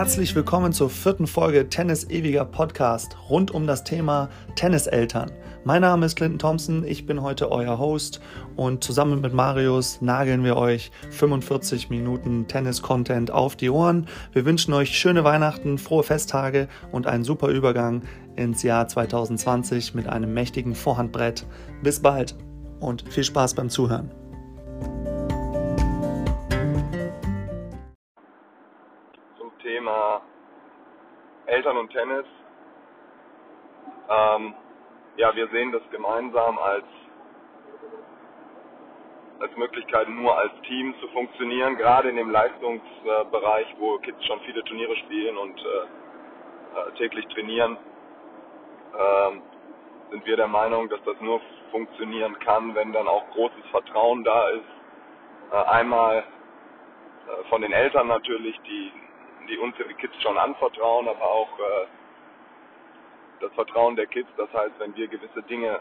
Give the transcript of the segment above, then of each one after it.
Herzlich willkommen zur vierten Folge Tennis Ewiger Podcast rund um das Thema Tenniseltern. Mein Name ist Clinton Thompson, ich bin heute euer Host und zusammen mit Marius nageln wir euch 45 Minuten Tennis-Content auf die Ohren. Wir wünschen euch schöne Weihnachten, frohe Festtage und einen super Übergang ins Jahr 2020 mit einem mächtigen Vorhandbrett. Bis bald und viel Spaß beim Zuhören. Eltern und Tennis. Ähm, ja, wir sehen das gemeinsam als, als Möglichkeit, nur als Team zu funktionieren, gerade in dem Leistungsbereich, wo Kids schon viele Turniere spielen und äh, äh, täglich trainieren, ähm, sind wir der Meinung, dass das nur funktionieren kann, wenn dann auch großes Vertrauen da ist. Äh, einmal äh, von den Eltern natürlich, die die uns Kids schon anvertrauen, aber auch äh, das Vertrauen der Kids. Das heißt, wenn wir gewisse Dinge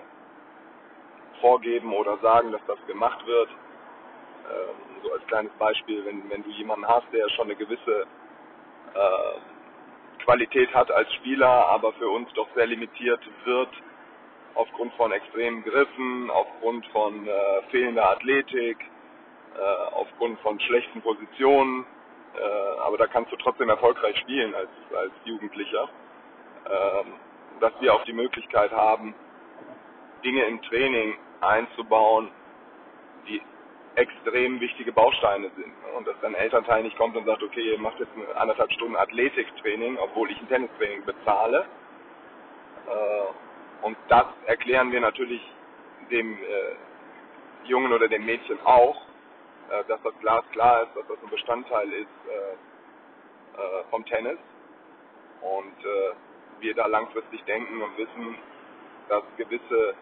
vorgeben oder sagen, dass das gemacht wird, äh, so als kleines Beispiel, wenn, wenn du jemanden hast, der schon eine gewisse äh, Qualität hat als Spieler, aber für uns doch sehr limitiert wird aufgrund von extremen Griffen, aufgrund von äh, fehlender Athletik, äh, aufgrund von schlechten Positionen, äh, aber da kannst du trotzdem erfolgreich spielen als, als Jugendlicher. Ähm, dass wir auch die Möglichkeit haben, Dinge im Training einzubauen, die extrem wichtige Bausteine sind. Und dass dann Elternteil nicht kommt und sagt, okay, ihr macht jetzt eine anderthalb Stunden Athletiktraining, obwohl ich ein Tennistraining bezahle. Äh, und das erklären wir natürlich dem äh, Jungen oder dem Mädchen auch, äh, dass das Glas klar ist, dass das ein Bestandteil ist äh, äh, vom Tennis und wir da langfristig denken und wissen, dass gewisse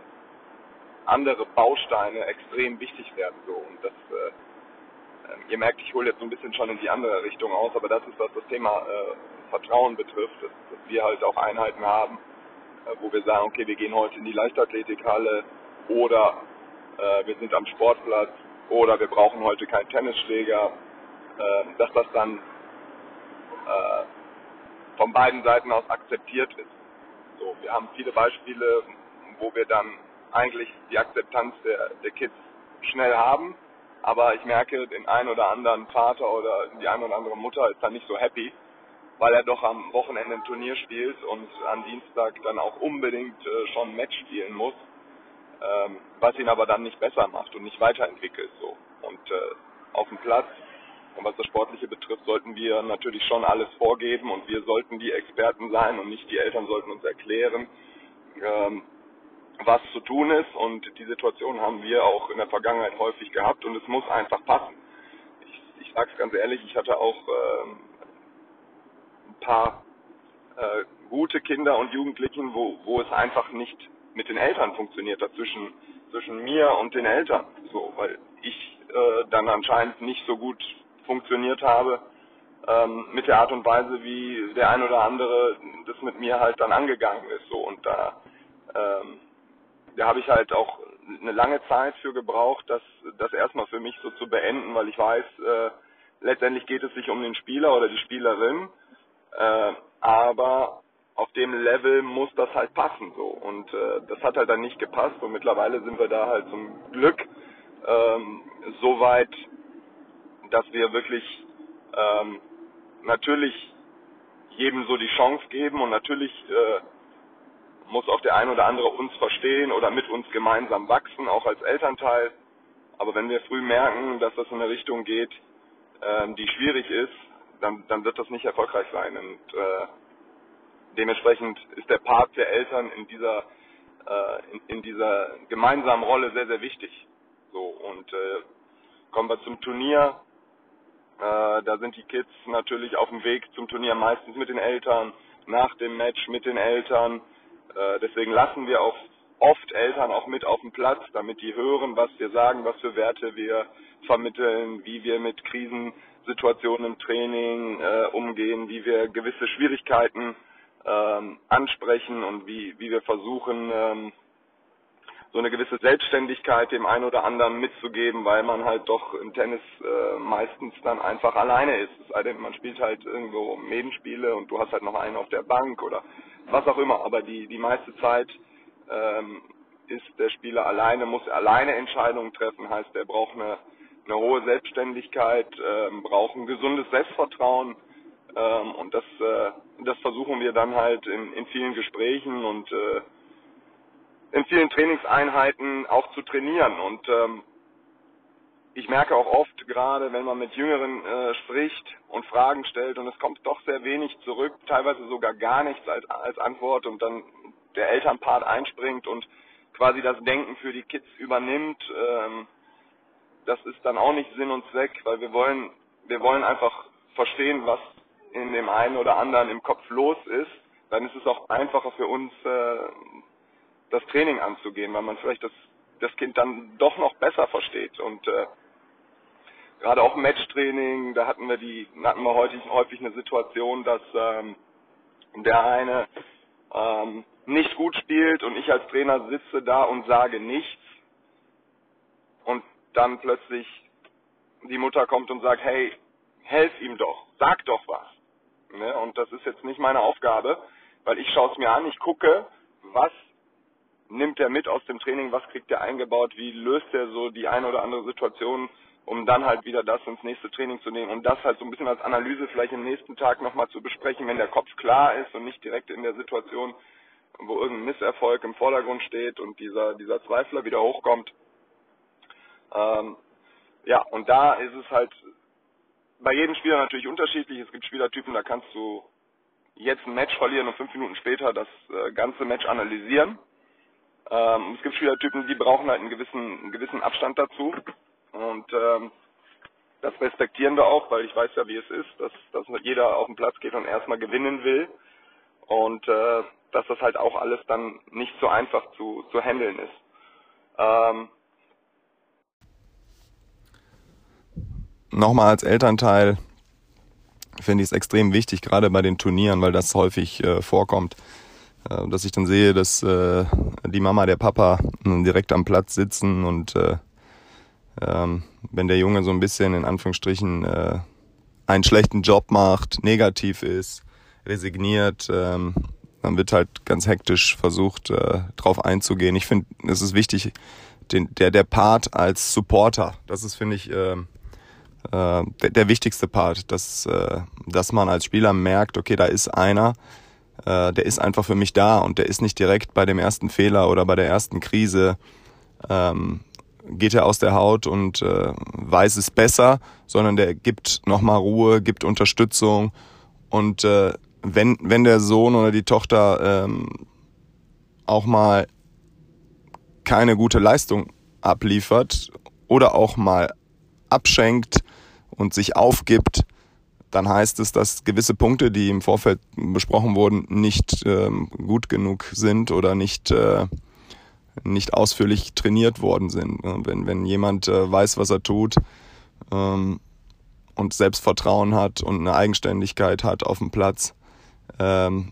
andere Bausteine extrem wichtig werden. So. Und das, äh, ihr merkt, ich hole jetzt so ein bisschen schon in die andere Richtung aus, aber das ist, was das Thema äh, Vertrauen betrifft, dass, dass, wir halt auch Einheiten haben, äh, wo wir sagen, okay, wir gehen heute in die Leichtathletikhalle oder wir sind am Sportplatz oder wir brauchen heute keinen Tennisschläger, äh, dass das dann äh, von beiden Seiten aus akzeptiert ist. So, wir haben viele Beispiele, wo wir dann eigentlich die Akzeptanz der, der Kids schnell haben, aber ich merke, den einen oder anderen Vater oder die eine oder andere Mutter ist dann nicht so happy, weil er doch am Wochenende ein Turnier spielt und am Dienstag dann auch unbedingt äh, schon ein Match spielen muss ähm, was ihn aber dann nicht besser macht und nicht weiterentwickelt. So. Und äh, auf dem Platz und was das Sportliche betrifft, sollten wir natürlich schon alles vorgeben und wir sollten die Experten sein und nicht die Eltern sollten uns erklären, ähm, was zu tun ist. Und die Situation haben wir auch in der Vergangenheit häufig gehabt und es muss einfach passen. Ich, ich sage es ganz ehrlich, ich hatte auch ähm, ein paar äh, gute Kinder und Jugendlichen, wo, wo es einfach nicht mit den Eltern funktioniert hat, zwischen, zwischen mir und den Eltern. So, weil ich äh, dann anscheinend nicht so gut funktioniert habe ähm, mit der Art und Weise, wie der ein oder andere das mit mir halt dann angegangen ist. So und da, ähm, da habe ich halt auch eine lange Zeit für gebraucht, das, das erstmal für mich so zu beenden, weil ich weiß, äh, letztendlich geht es sich um den Spieler oder die Spielerin, äh, aber auf dem Level muss das halt passen so und äh, das hat halt dann nicht gepasst und mittlerweile sind wir da halt zum Glück ähm, so weit, dass wir wirklich ähm, natürlich jedem so die Chance geben und natürlich äh, muss auch der ein oder andere uns verstehen oder mit uns gemeinsam wachsen, auch als Elternteil. Aber wenn wir früh merken, dass das in eine Richtung geht, ähm, die schwierig ist, dann, dann wird das nicht erfolgreich sein. Und äh, dementsprechend ist der Part der Eltern in dieser äh, in, in, dieser gemeinsamen Rolle sehr sehr wichtig. So und äh, kommen wir zum Turnier. Äh, da sind die Kids natürlich auf dem Weg zum Turnier meistens mit den Eltern, nach dem Match mit den Eltern. Äh, deswegen lassen wir auch oft Eltern auch mit auf dem Platz, damit die hören, was wir sagen, was für Werte wir vermitteln, wie wir mit Krisensituationen im Training äh, umgehen, wie wir gewisse Schwierigkeiten ähm, ansprechen und wie, wie wir versuchen, ähm, so eine gewisse Selbstständigkeit dem einen oder anderen mitzugeben, weil man halt doch im Tennis äh, meistens dann einfach alleine ist. Es sei denn, man spielt halt irgendwo Medenspiele und du hast halt noch einen auf der Bank oder was auch immer. Aber die, die meiste Zeit ähm, ist der Spieler alleine, muss alleine Entscheidungen treffen, heißt, er braucht eine, eine hohe Selbstständigkeit, ähm, braucht ein gesundes Selbstvertrauen ähm, und das, äh, das versuchen wir dann halt in, in vielen Gesprächen und äh, in vielen Trainingseinheiten auch zu trainieren. Und ähm, ich merke auch oft, gerade wenn man mit Jüngeren äh, spricht und Fragen stellt, und es kommt doch sehr wenig zurück, teilweise sogar gar nichts als, als Antwort und dann der Elternpart einspringt und quasi das Denken für die Kids übernimmt. Ähm, das ist dann auch nicht Sinn und Zweck, weil wir wollen, wir wollen einfach verstehen, was in dem einen oder anderen im Kopf los ist. Dann ist es auch einfacher für uns, äh, das Training anzugehen, weil man vielleicht das, das Kind dann doch noch besser versteht. Und äh, gerade auch Matchtraining, da hatten wir die, hatten wir häufig, häufig eine Situation, dass ähm, der eine ähm, nicht gut spielt und ich als Trainer sitze da und sage nichts und dann plötzlich die Mutter kommt und sagt, hey, helf ihm doch, sag doch was. Ne? Und das ist jetzt nicht meine Aufgabe, weil ich schaue es mir an, ich gucke, was nimmt er mit aus dem Training, was kriegt er eingebaut, wie löst er so die eine oder andere Situation, um dann halt wieder das ins nächste Training zu nehmen und das halt so ein bisschen als Analyse vielleicht am nächsten Tag nochmal zu besprechen, wenn der Kopf klar ist und nicht direkt in der Situation, wo irgendein Misserfolg im Vordergrund steht und dieser, dieser Zweifler wieder hochkommt. Ähm, ja, und da ist es halt bei jedem Spieler natürlich unterschiedlich. Es gibt Spielertypen, da kannst du jetzt ein Match verlieren und fünf Minuten später das äh, ganze Match analysieren. Ähm, es gibt Spielertypen, die brauchen halt einen gewissen, einen gewissen Abstand dazu. Und ähm, das respektieren wir auch, weil ich weiß ja, wie es ist, dass, dass jeder auf den Platz geht und erstmal gewinnen will. Und äh, dass das halt auch alles dann nicht so einfach zu, zu handeln ist. Ähm, Nochmal als Elternteil finde ich es extrem wichtig, gerade bei den Turnieren, weil das häufig äh, vorkommt, äh, dass ich dann sehe, dass äh, die Mama, der Papa direkt am Platz sitzen und äh, ähm, wenn der Junge so ein bisschen in Anführungsstrichen äh, einen schlechten Job macht, negativ ist, resigniert, ähm, dann wird halt ganz hektisch versucht, äh, drauf einzugehen. Ich finde, es ist wichtig, den, der, der Part als Supporter, das ist, finde ich, äh, äh, der, der wichtigste Part, dass, äh, dass man als Spieler merkt, okay, da ist einer, äh, der ist einfach für mich da und der ist nicht direkt bei dem ersten Fehler oder bei der ersten Krise ähm, geht er aus der Haut und äh, weiß es besser, sondern der gibt nochmal Ruhe, gibt Unterstützung und äh, wenn, wenn der Sohn oder die Tochter ähm, auch mal keine gute Leistung abliefert oder auch mal abschenkt und sich aufgibt, dann heißt es, dass gewisse Punkte, die im Vorfeld besprochen wurden, nicht ähm, gut genug sind oder nicht, äh, nicht ausführlich trainiert worden sind. Wenn, wenn jemand äh, weiß, was er tut ähm, und Selbstvertrauen hat und eine Eigenständigkeit hat auf dem Platz, ähm,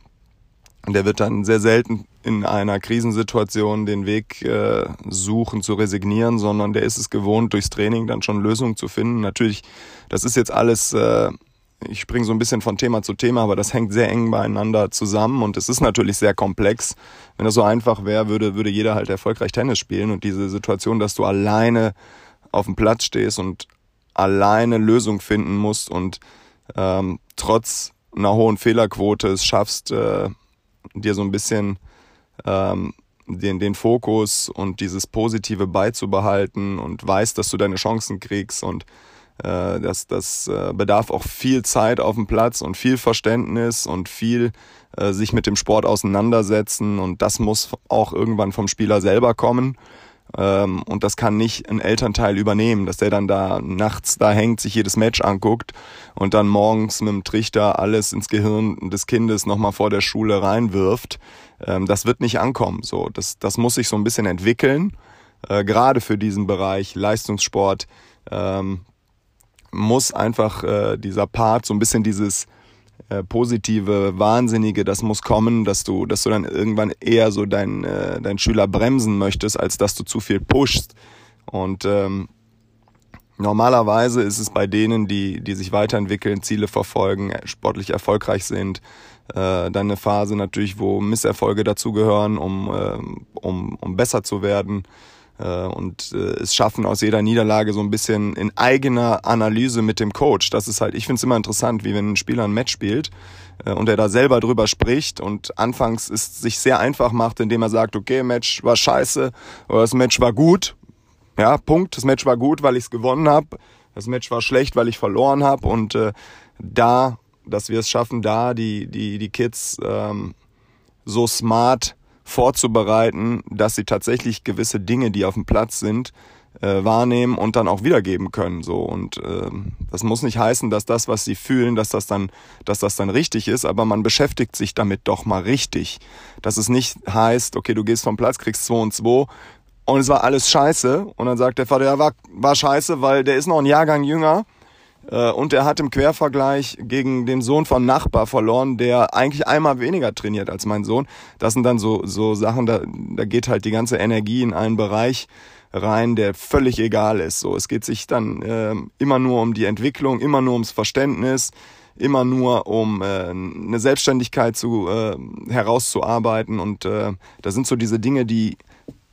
der wird dann sehr selten in einer Krisensituation den Weg äh, suchen zu resignieren, sondern der ist es gewohnt, durchs Training dann schon Lösungen zu finden. Natürlich, das ist jetzt alles äh, ich springe so ein bisschen von Thema zu Thema, aber das hängt sehr eng beieinander zusammen und es ist natürlich sehr komplex. Wenn das so einfach wäre, würde, würde jeder halt erfolgreich Tennis spielen und diese Situation, dass du alleine auf dem Platz stehst und alleine Lösung finden musst und ähm, trotz einer hohen Fehlerquote es schaffst, äh, dir so ein bisschen ähm, den, den Fokus und dieses Positive beizubehalten und weißt, dass du deine Chancen kriegst und äh, das, das äh, bedarf auch viel Zeit auf dem Platz und viel Verständnis und viel äh, sich mit dem Sport auseinandersetzen. Und das muss auch irgendwann vom Spieler selber kommen. Ähm, und das kann nicht ein Elternteil übernehmen, dass der dann da nachts da hängt, sich jedes Match anguckt und dann morgens mit dem Trichter alles ins Gehirn des Kindes nochmal vor der Schule reinwirft. Ähm, das wird nicht ankommen. So, das, das muss sich so ein bisschen entwickeln. Äh, gerade für diesen Bereich Leistungssport. Ähm, muss einfach äh, dieser Part so ein bisschen dieses äh, positive, wahnsinnige, das muss kommen, dass du, dass du dann irgendwann eher so deinen äh, dein Schüler bremsen möchtest, als dass du zu viel pushst. Und ähm, normalerweise ist es bei denen, die, die sich weiterentwickeln, Ziele verfolgen, sportlich erfolgreich sind, äh, dann eine Phase natürlich, wo Misserfolge dazugehören, um, äh, um, um besser zu werden äh, und äh, es schaffen aus jeder Niederlage so ein bisschen in eigener Analyse mit dem Coach. Das ist halt, ich finde es immer interessant, wie wenn ein Spieler ein Match spielt äh, und er da selber drüber spricht und anfangs es sich sehr einfach macht, indem er sagt, okay, Match war scheiße oder das Match war gut. Ja, Punkt. Das Match war gut, weil ich es gewonnen habe. Das Match war schlecht, weil ich verloren habe. Und äh, da, dass wir es schaffen, da die, die, die Kids ähm, so smart vorzubereiten, dass sie tatsächlich gewisse Dinge, die auf dem Platz sind, äh, wahrnehmen und dann auch wiedergeben können. So und äh, das muss nicht heißen, dass das, was sie fühlen, dass das dann, dass das dann richtig ist, aber man beschäftigt sich damit doch mal richtig. Dass es nicht heißt, okay, du gehst vom Platz, kriegst zwei und zwei und es war alles scheiße und dann sagt der Vater, ja war war scheiße, weil der ist noch ein Jahrgang jünger und er hat im Quervergleich gegen den Sohn von Nachbar verloren, der eigentlich einmal weniger trainiert als mein Sohn. Das sind dann so, so Sachen, da, da geht halt die ganze Energie in einen Bereich rein, der völlig egal ist. So, es geht sich dann äh, immer nur um die Entwicklung, immer nur ums Verständnis, immer nur um äh, eine Selbstständigkeit zu äh, herauszuarbeiten und äh, da sind so diese Dinge, die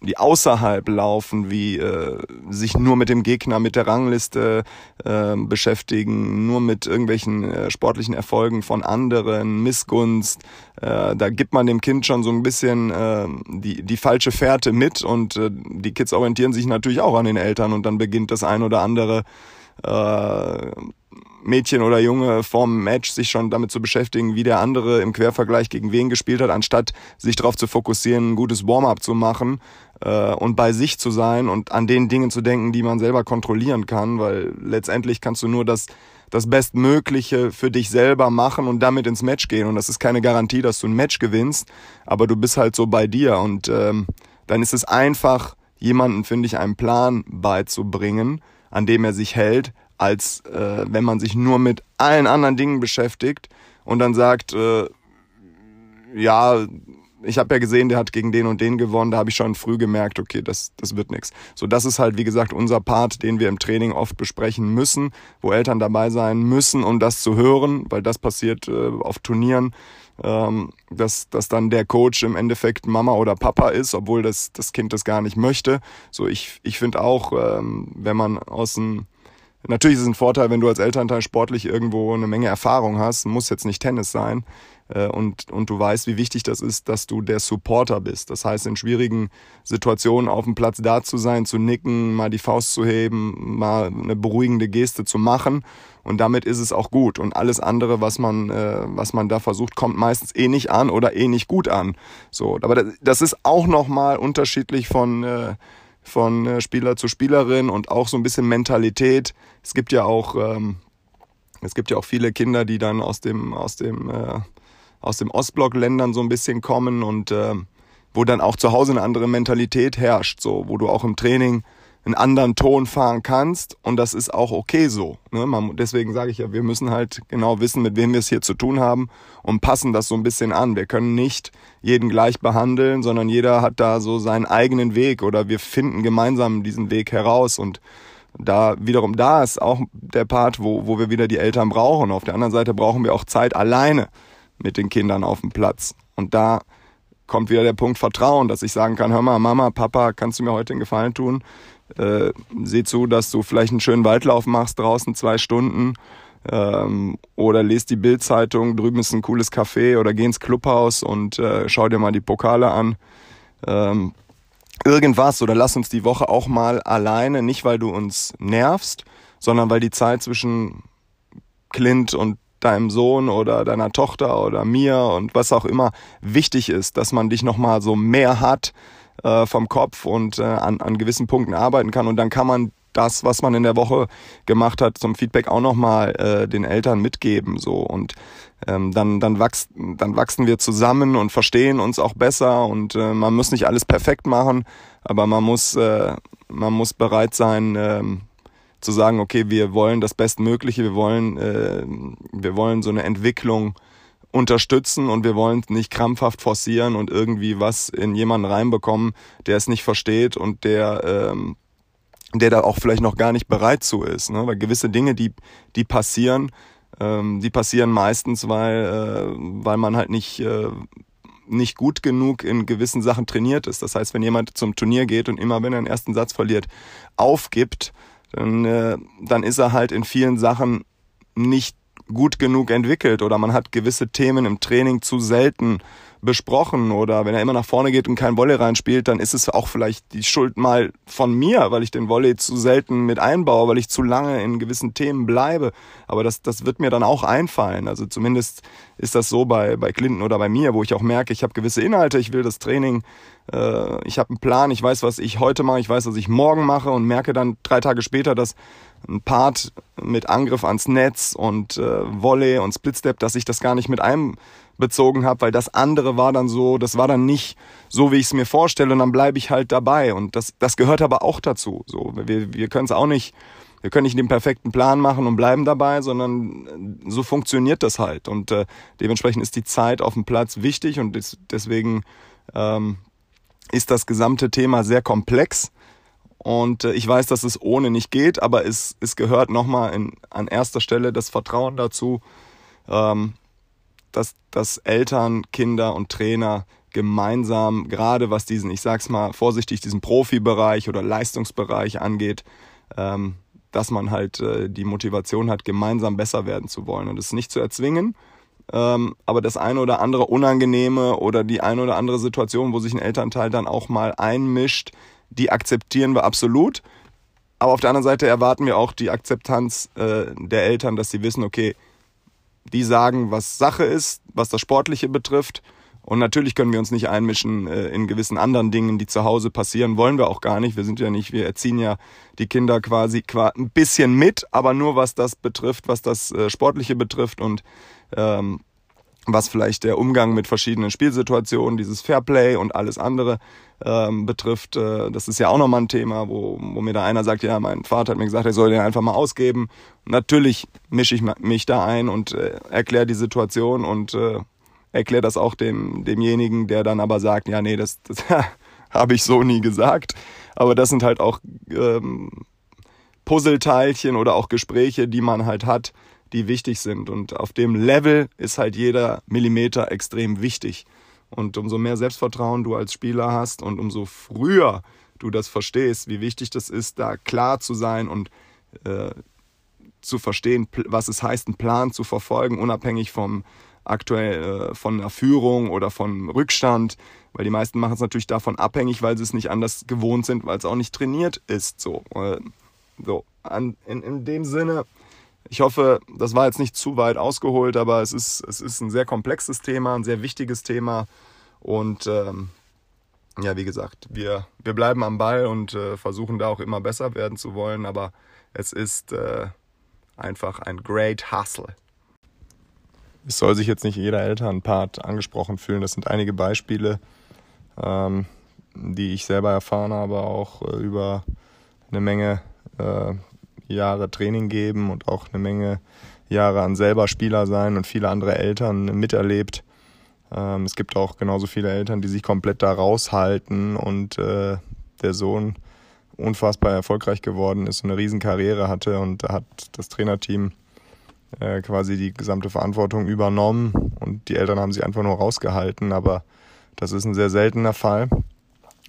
die außerhalb laufen, wie äh, sich nur mit dem Gegner, mit der Rangliste äh, beschäftigen, nur mit irgendwelchen äh, sportlichen Erfolgen von anderen, Missgunst. Äh, da gibt man dem Kind schon so ein bisschen äh, die, die falsche Fährte mit und äh, die Kids orientieren sich natürlich auch an den Eltern und dann beginnt das ein oder andere äh, Mädchen oder Junge vorm Match sich schon damit zu beschäftigen, wie der andere im Quervergleich gegen wen gespielt hat, anstatt sich darauf zu fokussieren, ein gutes Warm-up zu machen äh, und bei sich zu sein und an den Dingen zu denken, die man selber kontrollieren kann, weil letztendlich kannst du nur das das Bestmögliche für dich selber machen und damit ins Match gehen. Und das ist keine Garantie, dass du ein Match gewinnst, aber du bist halt so bei dir. Und ähm, dann ist es einfach, jemanden, finde ich, einen Plan beizubringen, an dem er sich hält, als äh, wenn man sich nur mit allen anderen Dingen beschäftigt und dann sagt, äh, ja, ich habe ja gesehen, der hat gegen den und den gewonnen, da habe ich schon früh gemerkt, okay, das, das wird nichts. So, das ist halt, wie gesagt, unser Part, den wir im Training oft besprechen müssen, wo Eltern dabei sein müssen, um das zu hören, weil das passiert äh, auf Turnieren, ähm, dass, dass dann der Coach im Endeffekt Mama oder Papa ist, obwohl das, das Kind das gar nicht möchte. So, ich, ich finde auch, ähm, wenn man aus dem Natürlich ist es ein Vorteil, wenn du als Elternteil sportlich irgendwo eine Menge Erfahrung hast, muss jetzt nicht Tennis sein, und, und du weißt, wie wichtig das ist, dass du der Supporter bist. Das heißt, in schwierigen Situationen auf dem Platz da zu sein, zu nicken, mal die Faust zu heben, mal eine beruhigende Geste zu machen. Und damit ist es auch gut. Und alles andere, was man, äh, was man da versucht, kommt meistens eh nicht an oder eh nicht gut an. So, aber das ist auch nochmal unterschiedlich von, äh, von äh, Spieler zu Spielerin und auch so ein bisschen Mentalität. Es gibt ja auch, ähm, es gibt ja auch viele Kinder, die dann aus dem, aus dem äh, aus dem Ostblock-Ländern so ein bisschen kommen und äh, wo dann auch zu Hause eine andere Mentalität herrscht, so wo du auch im Training einen anderen Ton fahren kannst und das ist auch okay so. Ne? Man, deswegen sage ich ja, wir müssen halt genau wissen, mit wem wir es hier zu tun haben und passen das so ein bisschen an. Wir können nicht jeden gleich behandeln, sondern jeder hat da so seinen eigenen Weg oder wir finden gemeinsam diesen Weg heraus und da wiederum da ist auch der Part, wo, wo wir wieder die Eltern brauchen. Auf der anderen Seite brauchen wir auch Zeit alleine mit den Kindern auf dem Platz. Und da kommt wieder der Punkt Vertrauen, dass ich sagen kann, hör mal, Mama, Papa, kannst du mir heute den Gefallen tun? Äh, sieh zu, dass du vielleicht einen schönen Waldlauf machst draußen zwei Stunden ähm, oder lest die Bildzeitung, drüben ist ein cooles Café oder geh ins Clubhaus und äh, schau dir mal die Pokale an. Ähm, irgendwas oder lass uns die Woche auch mal alleine, nicht weil du uns nervst, sondern weil die Zeit zwischen Clint und deinem Sohn oder deiner Tochter oder mir und was auch immer wichtig ist, dass man dich nochmal so mehr hat äh, vom Kopf und äh, an, an gewissen Punkten arbeiten kann und dann kann man das, was man in der Woche gemacht hat, zum Feedback auch nochmal äh, den Eltern mitgeben. So und ähm, dann, dann, wachst, dann wachsen wir zusammen und verstehen uns auch besser und äh, man muss nicht alles perfekt machen, aber man muss, äh, man muss bereit sein, äh, zu sagen, okay, wir wollen das Bestmögliche, wir wollen, äh, wir wollen so eine Entwicklung unterstützen und wir wollen nicht krampfhaft forcieren und irgendwie was in jemanden reinbekommen, der es nicht versteht und der ähm, der da auch vielleicht noch gar nicht bereit zu ist. Ne? Weil gewisse Dinge, die, die passieren, ähm, die passieren meistens, weil, äh, weil man halt nicht, äh, nicht gut genug in gewissen Sachen trainiert ist. Das heißt, wenn jemand zum Turnier geht und immer, wenn er den ersten Satz verliert, aufgibt, dann, äh, dann ist er halt in vielen Sachen nicht gut genug entwickelt oder man hat gewisse Themen im Training zu selten besprochen oder wenn er immer nach vorne geht und kein Volley reinspielt, dann ist es auch vielleicht die Schuld mal von mir, weil ich den Volley zu selten mit einbaue, weil ich zu lange in gewissen Themen bleibe. Aber das, das wird mir dann auch einfallen. Also zumindest ist das so bei, bei Clinton oder bei mir, wo ich auch merke, ich habe gewisse Inhalte, ich will das Training, äh, ich habe einen Plan, ich weiß, was ich heute mache, ich weiß, was ich morgen mache und merke dann drei Tage später, dass ein Part mit Angriff ans Netz und äh, Volley und Splitstep, dass ich das gar nicht mit einem bezogen habe, weil das andere war dann so, das war dann nicht so, wie ich es mir vorstelle und dann bleibe ich halt dabei und das, das gehört aber auch dazu. So, wir, wir können es auch nicht, wir können nicht den perfekten Plan machen und bleiben dabei, sondern äh, so funktioniert das halt und äh, dementsprechend ist die Zeit auf dem Platz wichtig und des, deswegen ähm, ist das gesamte Thema sehr komplex. Und äh, ich weiß, dass es ohne nicht geht, aber es, es gehört nochmal an erster Stelle das Vertrauen dazu, ähm, dass, dass Eltern, Kinder und Trainer gemeinsam, gerade was diesen, ich sag's mal vorsichtig, diesen Profibereich oder Leistungsbereich angeht, ähm, dass man halt äh, die Motivation hat, gemeinsam besser werden zu wollen und es nicht zu erzwingen. Ähm, aber das eine oder andere Unangenehme oder die eine oder andere Situation, wo sich ein Elternteil dann auch mal einmischt, die akzeptieren wir absolut. Aber auf der anderen Seite erwarten wir auch die Akzeptanz äh, der Eltern, dass sie wissen, okay, die sagen, was Sache ist, was das Sportliche betrifft. Und natürlich können wir uns nicht einmischen äh, in gewissen anderen Dingen, die zu Hause passieren, wollen wir auch gar nicht. Wir sind ja nicht, wir erziehen ja die Kinder quasi ein bisschen mit, aber nur was das betrifft, was das äh, Sportliche betrifft und ähm, was vielleicht der Umgang mit verschiedenen Spielsituationen, dieses Fairplay und alles andere ähm, betrifft. Äh, das ist ja auch nochmal ein Thema, wo, wo mir da einer sagt, ja, mein Vater hat mir gesagt, er soll den einfach mal ausgeben. Natürlich mische ich mich da ein und äh, erkläre die Situation und äh, erkläre das auch dem, demjenigen, der dann aber sagt, ja, nee, das, das habe ich so nie gesagt. Aber das sind halt auch ähm, Puzzleteilchen oder auch Gespräche, die man halt hat, die wichtig sind. Und auf dem Level ist halt jeder Millimeter extrem wichtig. Und umso mehr Selbstvertrauen du als Spieler hast und umso früher du das verstehst, wie wichtig das ist, da klar zu sein und äh, zu verstehen, was es heißt, einen Plan zu verfolgen, unabhängig vom aktuell äh, von einer Führung oder von Rückstand, weil die meisten machen es natürlich davon abhängig, weil sie es nicht anders gewohnt sind, weil es auch nicht trainiert ist. So, äh, so an, in, in dem Sinne ich hoffe, das war jetzt nicht zu weit ausgeholt, aber es ist, es ist ein sehr komplexes Thema, ein sehr wichtiges Thema. Und ähm, ja, wie gesagt, wir, wir bleiben am Ball und äh, versuchen da auch immer besser werden zu wollen, aber es ist äh, einfach ein great hustle. Es soll sich jetzt nicht jeder Elternpart angesprochen fühlen. Das sind einige Beispiele, ähm, die ich selber erfahren habe, auch äh, über eine Menge äh, Jahre Training geben und auch eine Menge Jahre an selber Spieler sein und viele andere Eltern miterlebt. Ähm, es gibt auch genauso viele Eltern, die sich komplett da raushalten und äh, der Sohn unfassbar erfolgreich geworden ist und eine Riesenkarriere hatte und hat das Trainerteam äh, quasi die gesamte Verantwortung übernommen und die Eltern haben sich einfach nur rausgehalten, aber das ist ein sehr seltener Fall.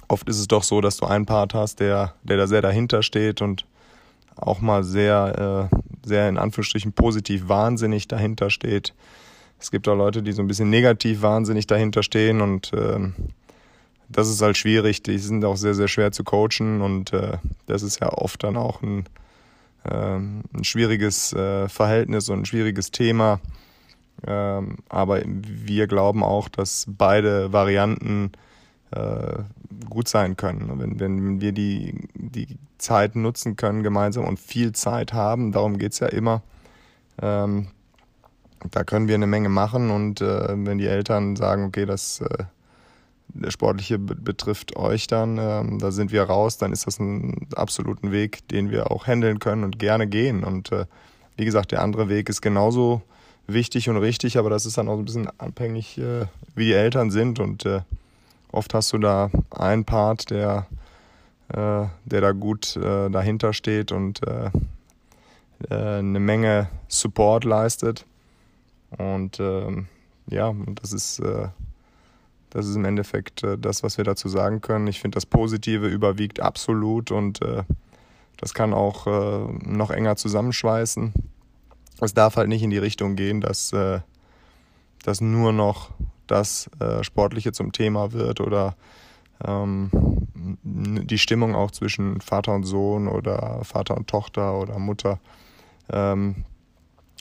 Oft ist es doch so, dass du einen Part hast, der, der da sehr dahinter steht und auch mal sehr, äh, sehr in Anführungsstrichen positiv wahnsinnig dahinter steht. Es gibt auch Leute, die so ein bisschen negativ wahnsinnig dahinter stehen und ähm, das ist halt schwierig. Die sind auch sehr, sehr schwer zu coachen und äh, das ist ja oft dann auch ein, äh, ein schwieriges äh, Verhältnis und ein schwieriges Thema. Ähm, aber wir glauben auch, dass beide Varianten äh, gut sein können. Wenn, wenn wir die, die Zeit nutzen können gemeinsam und viel Zeit haben, darum geht's ja immer, ähm, da können wir eine Menge machen und äh, wenn die Eltern sagen, okay, das, äh, Sportliche betrifft euch dann, ähm, da sind wir raus, dann ist das ein absoluten Weg, den wir auch handeln können und gerne gehen. Und äh, wie gesagt, der andere Weg ist genauso wichtig und richtig, aber das ist dann auch ein bisschen abhängig, äh, wie die Eltern sind. Und äh, oft hast du da einen Part, der, äh, der da gut äh, dahinter steht und äh, äh, eine Menge Support leistet. Und ähm, ja, das ist das ist im Endeffekt äh, das, was wir dazu sagen können. Ich finde, das Positive überwiegt absolut und äh, das kann auch äh, noch enger zusammenschweißen. Es darf halt nicht in die Richtung gehen, dass, äh, dass nur noch das äh, Sportliche zum Thema wird oder ähm, die Stimmung auch zwischen Vater und Sohn oder Vater und Tochter oder Mutter ähm,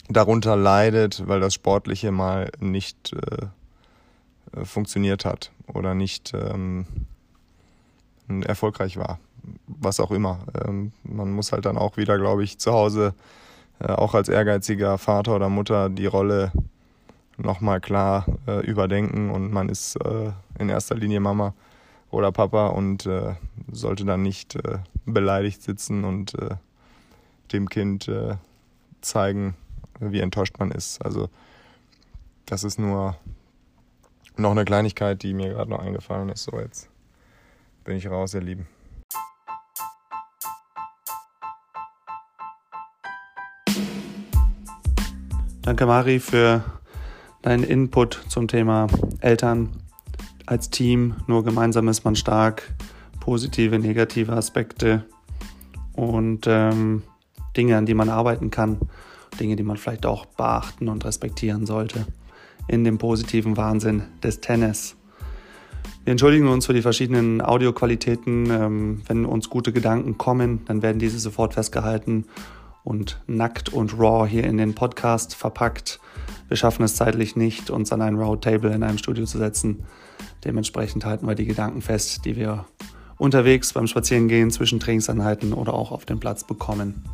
darunter leidet, weil das Sportliche mal nicht äh, funktioniert hat oder nicht ähm, erfolgreich war. Was auch immer. Ähm, man muss halt dann auch wieder, glaube ich, zu Hause äh, auch als ehrgeiziger Vater oder Mutter die Rolle nochmal klar äh, überdenken und man ist äh, in erster Linie Mama oder Papa und äh, sollte dann nicht äh, beleidigt sitzen und dem Kind zeigen, wie enttäuscht man ist. Also das ist nur noch eine Kleinigkeit, die mir gerade noch eingefallen ist. So, jetzt bin ich raus, ihr Lieben. Danke, Mari, für deinen Input zum Thema Eltern als Team. Nur gemeinsam ist man stark. Positive, negative Aspekte und ähm, Dinge, an die man arbeiten kann. Dinge, die man vielleicht auch beachten und respektieren sollte in dem positiven Wahnsinn des Tennis. Wir entschuldigen uns für die verschiedenen Audioqualitäten. Ähm, wenn uns gute Gedanken kommen, dann werden diese sofort festgehalten und nackt und raw hier in den Podcast verpackt. Wir schaffen es zeitlich nicht, uns an ein Roundtable in einem Studio zu setzen. Dementsprechend halten wir die Gedanken fest, die wir unterwegs beim Spazierengehen zwischen Trainingseinheiten oder auch auf dem Platz bekommen.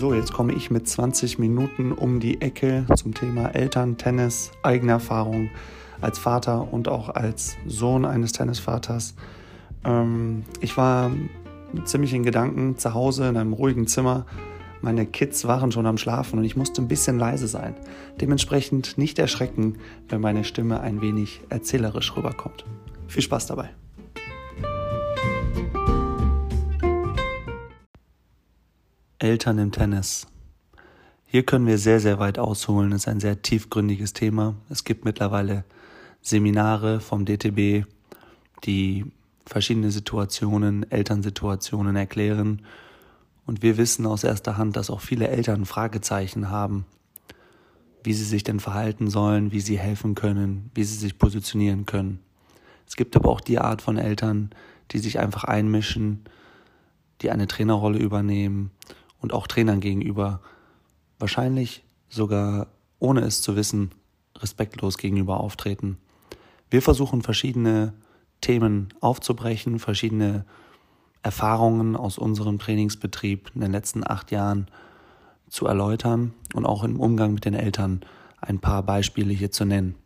So, jetzt komme ich mit 20 Minuten um die Ecke zum Thema Eltern, Tennis, eigene Erfahrung als Vater und auch als Sohn eines Tennisvaters. Ähm, ich war ziemlich in Gedanken zu Hause in einem ruhigen Zimmer. Meine Kids waren schon am Schlafen und ich musste ein bisschen leise sein. Dementsprechend nicht erschrecken, wenn meine Stimme ein wenig erzählerisch rüberkommt. Viel Spaß dabei. Eltern im Tennis. Hier können wir sehr, sehr weit ausholen. Es ist ein sehr tiefgründiges Thema. Es gibt mittlerweile Seminare vom DTB, die verschiedene Situationen, Elternsituationen erklären. Und wir wissen aus erster Hand, dass auch viele Eltern Fragezeichen haben, wie sie sich denn verhalten sollen, wie sie helfen können, wie sie sich positionieren können. Es gibt aber auch die Art von Eltern, die sich einfach einmischen, die eine Trainerrolle übernehmen und auch Trainern gegenüber wahrscheinlich sogar ohne es zu wissen respektlos gegenüber auftreten. Wir versuchen verschiedene Themen aufzubrechen, verschiedene Erfahrungen aus unserem Trainingsbetrieb in den letzten acht Jahren zu erläutern und auch im Umgang mit den Eltern ein paar Beispiele hier zu nennen.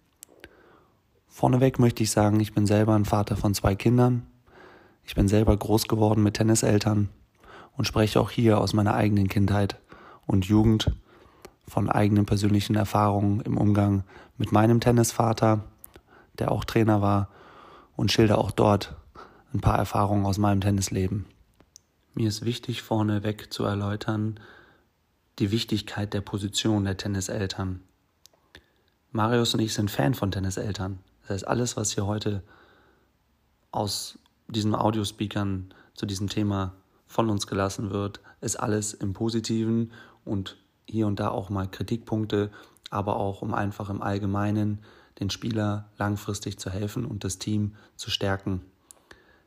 Vorneweg möchte ich sagen, ich bin selber ein Vater von zwei Kindern. Ich bin selber groß geworden mit Tenniseltern und spreche auch hier aus meiner eigenen Kindheit und Jugend von eigenen persönlichen Erfahrungen im Umgang mit meinem Tennisvater, der auch Trainer war, und schilder auch dort ein paar Erfahrungen aus meinem Tennisleben. Mir ist wichtig, vorneweg zu erläutern, die Wichtigkeit der Position der Tenniseltern. Marius und ich sind Fan von Tenniseltern. Das heißt, alles, was hier heute aus diesen Audiospeakern zu diesem Thema von uns gelassen wird, ist alles im Positiven und hier und da auch mal Kritikpunkte, aber auch um einfach im Allgemeinen den Spieler langfristig zu helfen und das Team zu stärken.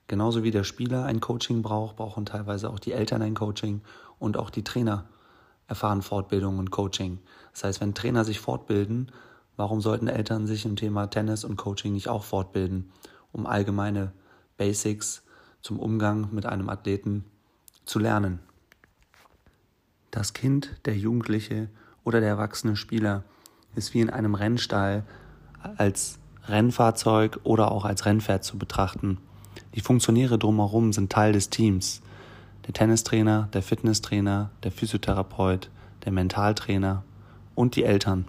Genauso wie der Spieler ein Coaching braucht, brauchen teilweise auch die Eltern ein Coaching und auch die Trainer erfahren Fortbildung und Coaching. Das heißt, wenn Trainer sich fortbilden, warum sollten Eltern sich im Thema Tennis und Coaching nicht auch fortbilden, um allgemeine Basics zum Umgang mit einem Athleten zu lernen. Das Kind, der Jugendliche oder der erwachsene Spieler ist wie in einem Rennstall als Rennfahrzeug oder auch als Rennpferd zu betrachten. Die Funktionäre drumherum sind Teil des Teams. Der Tennistrainer, der Fitnesstrainer, der Physiotherapeut, der Mentaltrainer und die Eltern.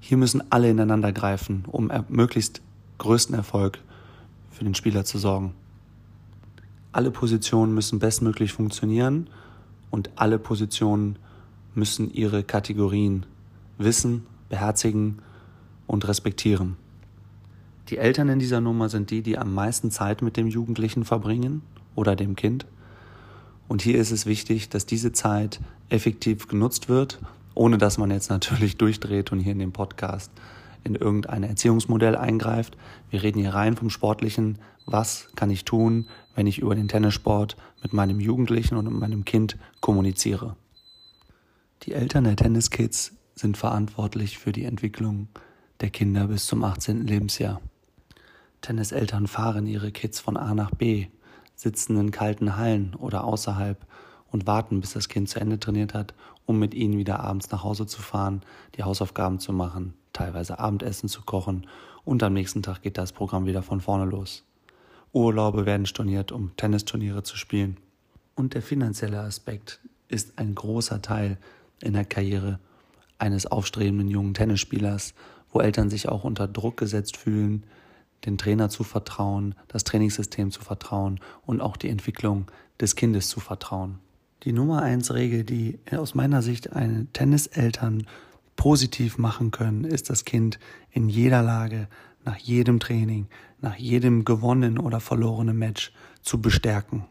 Hier müssen alle ineinander greifen, um möglichst größten Erfolg für den Spieler zu sorgen. Alle Positionen müssen bestmöglich funktionieren und alle Positionen müssen ihre Kategorien wissen, beherzigen und respektieren. Die Eltern in dieser Nummer sind die, die am meisten Zeit mit dem Jugendlichen verbringen oder dem Kind. Und hier ist es wichtig, dass diese Zeit effektiv genutzt wird, ohne dass man jetzt natürlich durchdreht und hier in dem Podcast in irgendein Erziehungsmodell eingreift. Wir reden hier rein vom Sportlichen. Was kann ich tun, wenn ich über den Tennissport mit meinem Jugendlichen und mit meinem Kind kommuniziere? Die Eltern der Tenniskids sind verantwortlich für die Entwicklung der Kinder bis zum 18. Lebensjahr. Tenniseltern fahren ihre Kids von A nach B, sitzen in kalten Hallen oder außerhalb und warten, bis das Kind zu Ende trainiert hat, um mit ihnen wieder abends nach Hause zu fahren, die Hausaufgaben zu machen, teilweise Abendessen zu kochen und am nächsten Tag geht das Programm wieder von vorne los. Urlaube werden storniert, um Tennisturniere zu spielen. Und der finanzielle Aspekt ist ein großer Teil in der Karriere eines aufstrebenden jungen Tennisspielers, wo Eltern sich auch unter Druck gesetzt fühlen, den Trainer zu vertrauen, das Trainingssystem zu vertrauen und auch die Entwicklung des Kindes zu vertrauen. Die Nummer eins Regel, die aus meiner Sicht eine Tenniseltern positiv machen können, ist das Kind in jeder Lage, nach jedem Training, nach jedem gewonnenen oder verlorenen Match zu bestärken.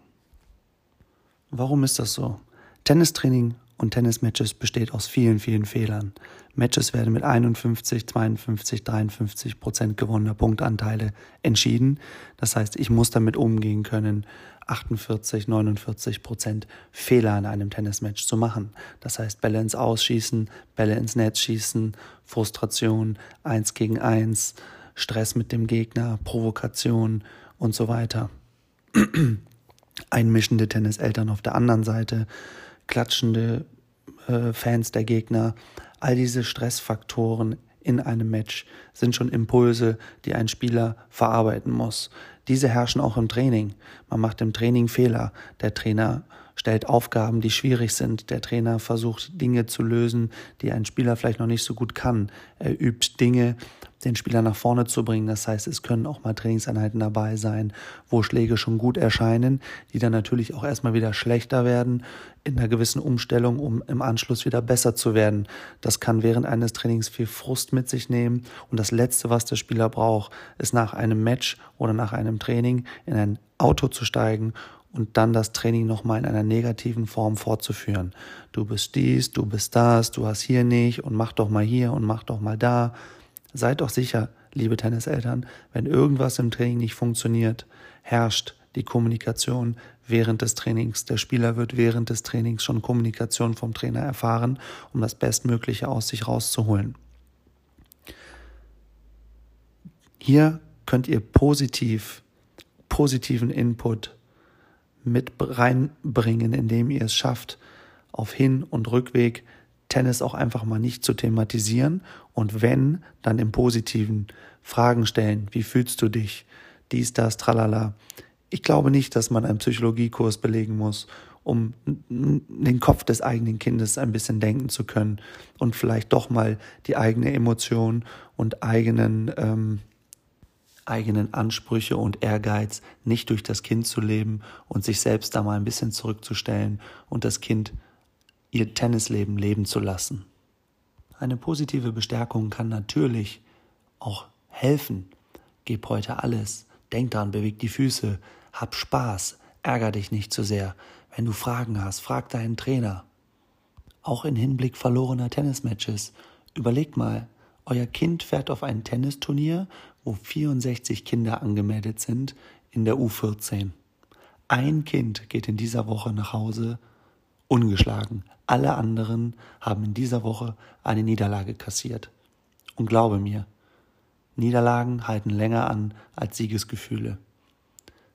Warum ist das so? Tennistraining und Tennismatches besteht aus vielen, vielen Fehlern. Matches werden mit 51, 52, 53 Prozent gewonnener Punktanteile entschieden. Das heißt, ich muss damit umgehen können, 48, 49 Prozent Fehler in einem Tennismatch zu machen. Das heißt, Bälle ins Ausschießen, Bälle ins Netz schießen, Frustration, eins gegen eins, Stress mit dem Gegner, Provokation und so weiter. Einmischende Tenniseltern auf der anderen Seite, klatschende äh, Fans der Gegner, all diese Stressfaktoren in einem Match sind schon Impulse, die ein Spieler verarbeiten muss. Diese herrschen auch im Training. Man macht im Training Fehler. Der Trainer stellt Aufgaben, die schwierig sind. Der Trainer versucht Dinge zu lösen, die ein Spieler vielleicht noch nicht so gut kann. Er übt Dinge, den Spieler nach vorne zu bringen. Das heißt, es können auch mal Trainingseinheiten dabei sein, wo Schläge schon gut erscheinen, die dann natürlich auch erstmal wieder schlechter werden in einer gewissen Umstellung, um im Anschluss wieder besser zu werden. Das kann während eines Trainings viel Frust mit sich nehmen. Und das Letzte, was der Spieler braucht, ist nach einem Match oder nach einem Training in ein Auto zu steigen und dann das Training nochmal in einer negativen Form fortzuführen. Du bist dies, du bist das, du hast hier nicht und mach doch mal hier und mach doch mal da. Seid doch sicher, liebe Tenniseltern, wenn irgendwas im Training nicht funktioniert, herrscht die Kommunikation während des Trainings. Der Spieler wird während des Trainings schon Kommunikation vom Trainer erfahren, um das Bestmögliche aus sich rauszuholen. Hier könnt ihr positiv, positiven Input mit reinbringen, indem ihr es schafft, auf Hin- und Rückweg Tennis auch einfach mal nicht zu thematisieren und wenn, dann im Positiven Fragen stellen. Wie fühlst du dich? Dies, das, tralala. Ich glaube nicht, dass man einen Psychologiekurs belegen muss, um den Kopf des eigenen Kindes ein bisschen denken zu können und vielleicht doch mal die eigene Emotion und eigenen ähm, eigenen Ansprüche und Ehrgeiz nicht durch das Kind zu leben und sich selbst da mal ein bisschen zurückzustellen und das Kind ihr Tennisleben leben zu lassen. Eine positive Bestärkung kann natürlich auch helfen. Gib heute alles. Denk daran, beweg die Füße. Hab Spaß. Ärger dich nicht zu sehr. Wenn du Fragen hast, frag deinen Trainer. Auch in Hinblick verlorener Tennismatches. Überleg mal, euer Kind fährt auf ein Tennisturnier, wo 64 Kinder angemeldet sind, in der U14. Ein Kind geht in dieser Woche nach Hause ungeschlagen. Alle anderen haben in dieser Woche eine Niederlage kassiert. Und glaube mir, Niederlagen halten länger an als Siegesgefühle.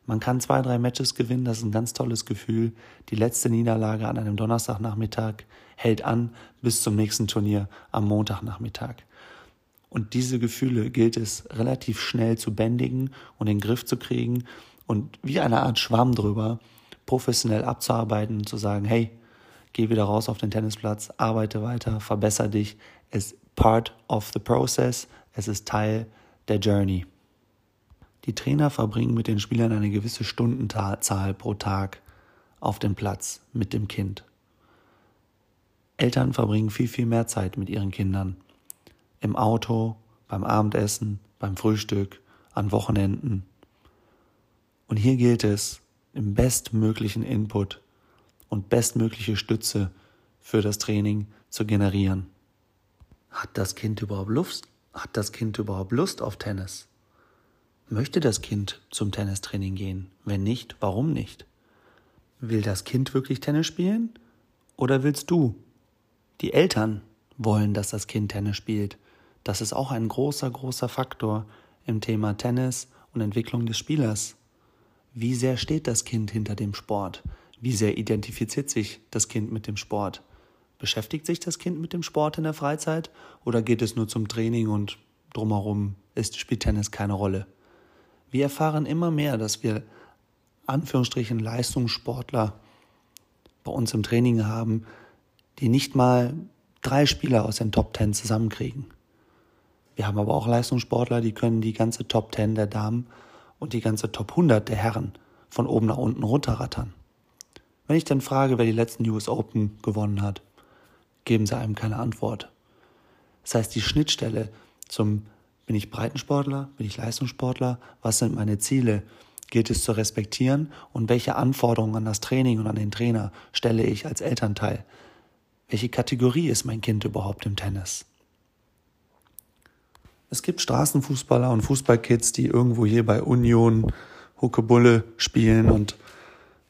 Man kann zwei, drei Matches gewinnen, das ist ein ganz tolles Gefühl. Die letzte Niederlage an einem Donnerstagnachmittag hält an bis zum nächsten Turnier am Montagnachmittag. Und diese Gefühle gilt es relativ schnell zu bändigen und in den Griff zu kriegen und wie eine Art Schwamm drüber professionell abzuarbeiten und zu sagen, hey, geh wieder raus auf den Tennisplatz, arbeite weiter, verbessere dich. Es ist part of the process, es ist Teil der Journey. Die Trainer verbringen mit den Spielern eine gewisse Stundenzahl pro Tag auf dem Platz mit dem Kind. Eltern verbringen viel, viel mehr Zeit mit ihren Kindern. Im Auto, beim Abendessen, beim Frühstück, an Wochenenden. Und hier gilt es, im bestmöglichen Input und bestmögliche Stütze für das Training zu generieren. Hat das Kind überhaupt Lust? Hat das Kind überhaupt Lust auf Tennis? Möchte das Kind zum Tennistraining gehen? Wenn nicht, warum nicht? Will das Kind wirklich Tennis spielen? Oder willst du? Die Eltern wollen, dass das Kind Tennis spielt. Das ist auch ein großer, großer Faktor im Thema Tennis und Entwicklung des Spielers. Wie sehr steht das Kind hinter dem Sport? Wie sehr identifiziert sich das Kind mit dem Sport? Beschäftigt sich das Kind mit dem Sport in der Freizeit oder geht es nur zum Training und drumherum ist, spielt Tennis keine Rolle? Wir erfahren immer mehr, dass wir Anführungsstrichen Leistungssportler bei uns im Training haben, die nicht mal drei Spieler aus den Top Ten zusammenkriegen. Wir haben aber auch Leistungssportler, die können die ganze Top Ten der Damen und die ganze Top 100 der Herren von oben nach unten runterrattern. Wenn ich dann frage, wer die letzten US Open gewonnen hat, geben sie einem keine Antwort. Das heißt, die Schnittstelle zum bin ich Breitensportler? Bin ich Leistungssportler? Was sind meine Ziele? Gilt es zu respektieren? Und welche Anforderungen an das Training und an den Trainer stelle ich als Elternteil? Welche Kategorie ist mein Kind überhaupt im Tennis? Es gibt Straßenfußballer und Fußballkids, die irgendwo hier bei Union Huckebulle spielen und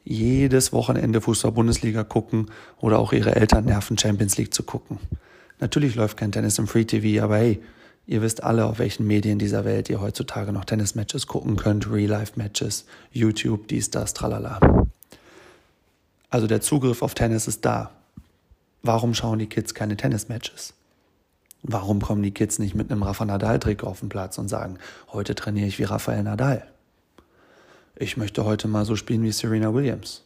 jedes Wochenende Fußball-Bundesliga gucken oder auch ihre Eltern nerven, Champions League zu gucken. Natürlich läuft kein Tennis im Free TV, aber hey, Ihr wisst alle, auf welchen Medien dieser Welt ihr heutzutage noch Tennismatches gucken könnt, Real-Life-Matches, YouTube, dies, das, tralala. Also der Zugriff auf Tennis ist da. Warum schauen die Kids keine Tennismatches? Warum kommen die Kids nicht mit einem Rafa Nadal-Trick auf den Platz und sagen, heute trainiere ich wie Rafael Nadal? Ich möchte heute mal so spielen wie Serena Williams.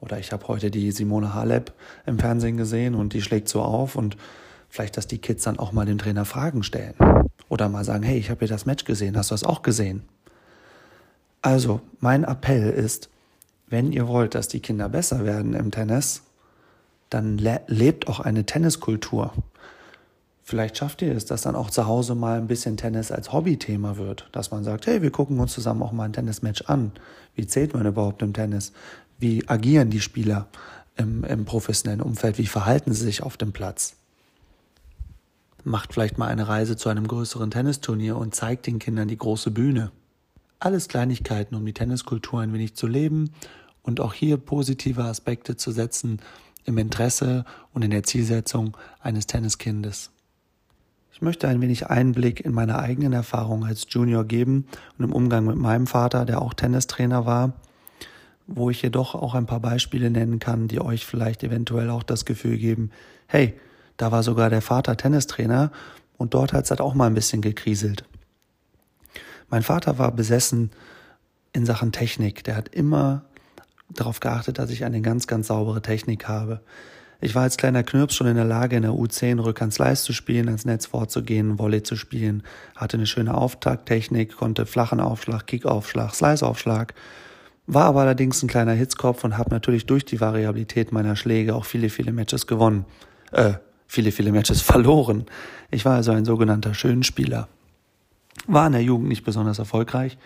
Oder ich habe heute die Simone Halep im Fernsehen gesehen und die schlägt so auf und Vielleicht, dass die Kids dann auch mal dem Trainer Fragen stellen. Oder mal sagen, hey, ich habe hier das Match gesehen, hast du das auch gesehen? Also, mein Appell ist, wenn ihr wollt, dass die Kinder besser werden im Tennis, dann le lebt auch eine Tenniskultur. Vielleicht schafft ihr es, dass dann auch zu Hause mal ein bisschen Tennis als Hobbythema wird. Dass man sagt, hey, wir gucken uns zusammen auch mal ein Tennismatch an. Wie zählt man überhaupt im Tennis? Wie agieren die Spieler im, im professionellen Umfeld? Wie verhalten sie sich auf dem Platz? macht vielleicht mal eine Reise zu einem größeren Tennisturnier und zeigt den Kindern die große Bühne. Alles Kleinigkeiten, um die Tenniskultur ein wenig zu leben und auch hier positive Aspekte zu setzen im Interesse und in der Zielsetzung eines Tenniskindes. Ich möchte ein wenig Einblick in meine eigenen Erfahrungen als Junior geben und im Umgang mit meinem Vater, der auch Tennistrainer war, wo ich jedoch auch ein paar Beispiele nennen kann, die euch vielleicht eventuell auch das Gefühl geben, hey, da war sogar der Vater Tennistrainer und dort hat es halt auch mal ein bisschen gekriselt. Mein Vater war besessen in Sachen Technik. Der hat immer darauf geachtet, dass ich eine ganz, ganz saubere Technik habe. Ich war als kleiner Knirps schon in der Lage, in der U10 Rückhandsleis zu spielen, ans Netz vorzugehen, Volley zu spielen, hatte eine schöne Auftakttechnik, konnte flachen Aufschlag, Kickaufschlag, Sliceaufschlag, war aber allerdings ein kleiner Hitzkopf und habe natürlich durch die Variabilität meiner Schläge auch viele, viele Matches gewonnen. Äh, viele, viele Matches verloren. Ich war also ein sogenannter Schönspieler. War in der Jugend nicht besonders erfolgreich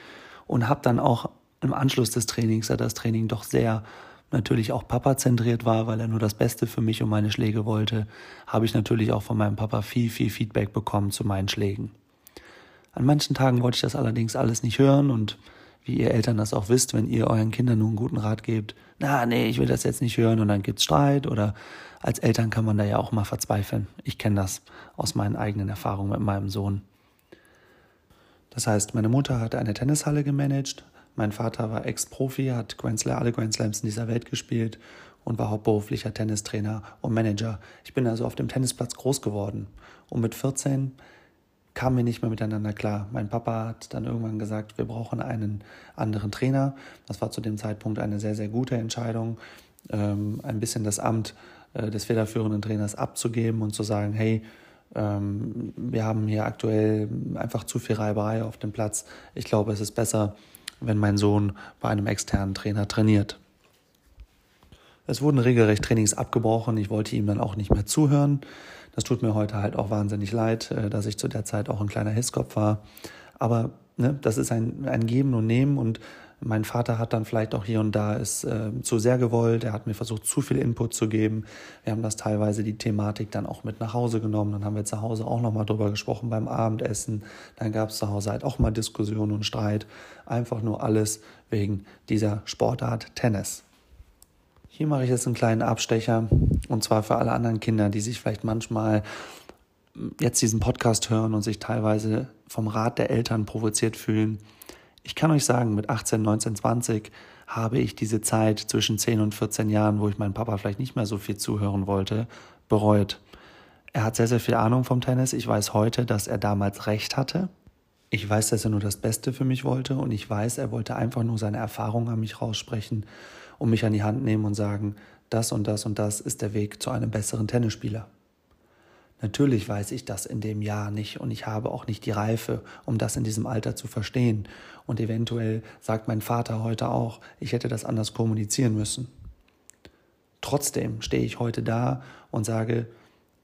und habe dann auch im Anschluss des Trainings, da das Training doch sehr natürlich auch Papa zentriert war, weil er nur das Beste für mich und meine Schläge wollte, habe ich natürlich auch von meinem Papa viel, viel Feedback bekommen zu meinen Schlägen. An manchen Tagen wollte ich das allerdings alles nicht hören und wie ihr Eltern das auch wisst, wenn ihr euren Kindern nur einen guten Rat gebt, na, nee, ich will das jetzt nicht hören und dann gibt's Streit oder als Eltern kann man da ja auch mal verzweifeln. Ich kenne das aus meinen eigenen Erfahrungen mit meinem Sohn. Das heißt, meine Mutter hat eine Tennishalle gemanagt, Mein Vater war Ex-Profi, hat Grand Slam, alle Grand Slams in dieser Welt gespielt und war hauptberuflicher Tennistrainer und Manager. Ich bin also auf dem Tennisplatz groß geworden. Und mit 14 kamen wir nicht mehr miteinander klar. Mein Papa hat dann irgendwann gesagt, wir brauchen einen anderen Trainer. Das war zu dem Zeitpunkt eine sehr, sehr gute Entscheidung, ähm, ein bisschen das Amt äh, des federführenden Trainers abzugeben und zu sagen, hey, ähm, wir haben hier aktuell einfach zu viel Reiberei auf dem Platz. Ich glaube, es ist besser, wenn mein Sohn bei einem externen Trainer trainiert. Es wurden regelrecht Trainings abgebrochen. Ich wollte ihm dann auch nicht mehr zuhören. Das tut mir heute halt auch wahnsinnig leid, äh, dass ich zu der Zeit auch ein kleiner Hisskopf war. Aber ne, das ist ein, ein Geben und Nehmen und mein Vater hat dann vielleicht auch hier und da es äh, zu sehr gewollt. Er hat mir versucht, zu viel Input zu geben. Wir haben das teilweise die Thematik dann auch mit nach Hause genommen. Dann haben wir zu Hause auch nochmal drüber gesprochen beim Abendessen. Dann gab es zu Hause halt auch mal Diskussionen und Streit. Einfach nur alles wegen dieser Sportart Tennis. Hier mache ich jetzt einen kleinen Abstecher und zwar für alle anderen Kinder, die sich vielleicht manchmal jetzt diesen Podcast hören und sich teilweise vom Rat der Eltern provoziert fühlen. Ich kann euch sagen, mit 18, 19, 20 habe ich diese Zeit zwischen 10 und 14 Jahren, wo ich meinem Papa vielleicht nicht mehr so viel zuhören wollte, bereut. Er hat sehr, sehr viel Ahnung vom Tennis. Ich weiß heute, dass er damals recht hatte. Ich weiß, dass er nur das Beste für mich wollte und ich weiß, er wollte einfach nur seine Erfahrung an mich raussprechen und mich an die Hand nehmen und sagen, das und das und das ist der Weg zu einem besseren Tennisspieler. Natürlich weiß ich das in dem Jahr nicht und ich habe auch nicht die Reife, um das in diesem Alter zu verstehen. Und eventuell sagt mein Vater heute auch, ich hätte das anders kommunizieren müssen. Trotzdem stehe ich heute da und sage,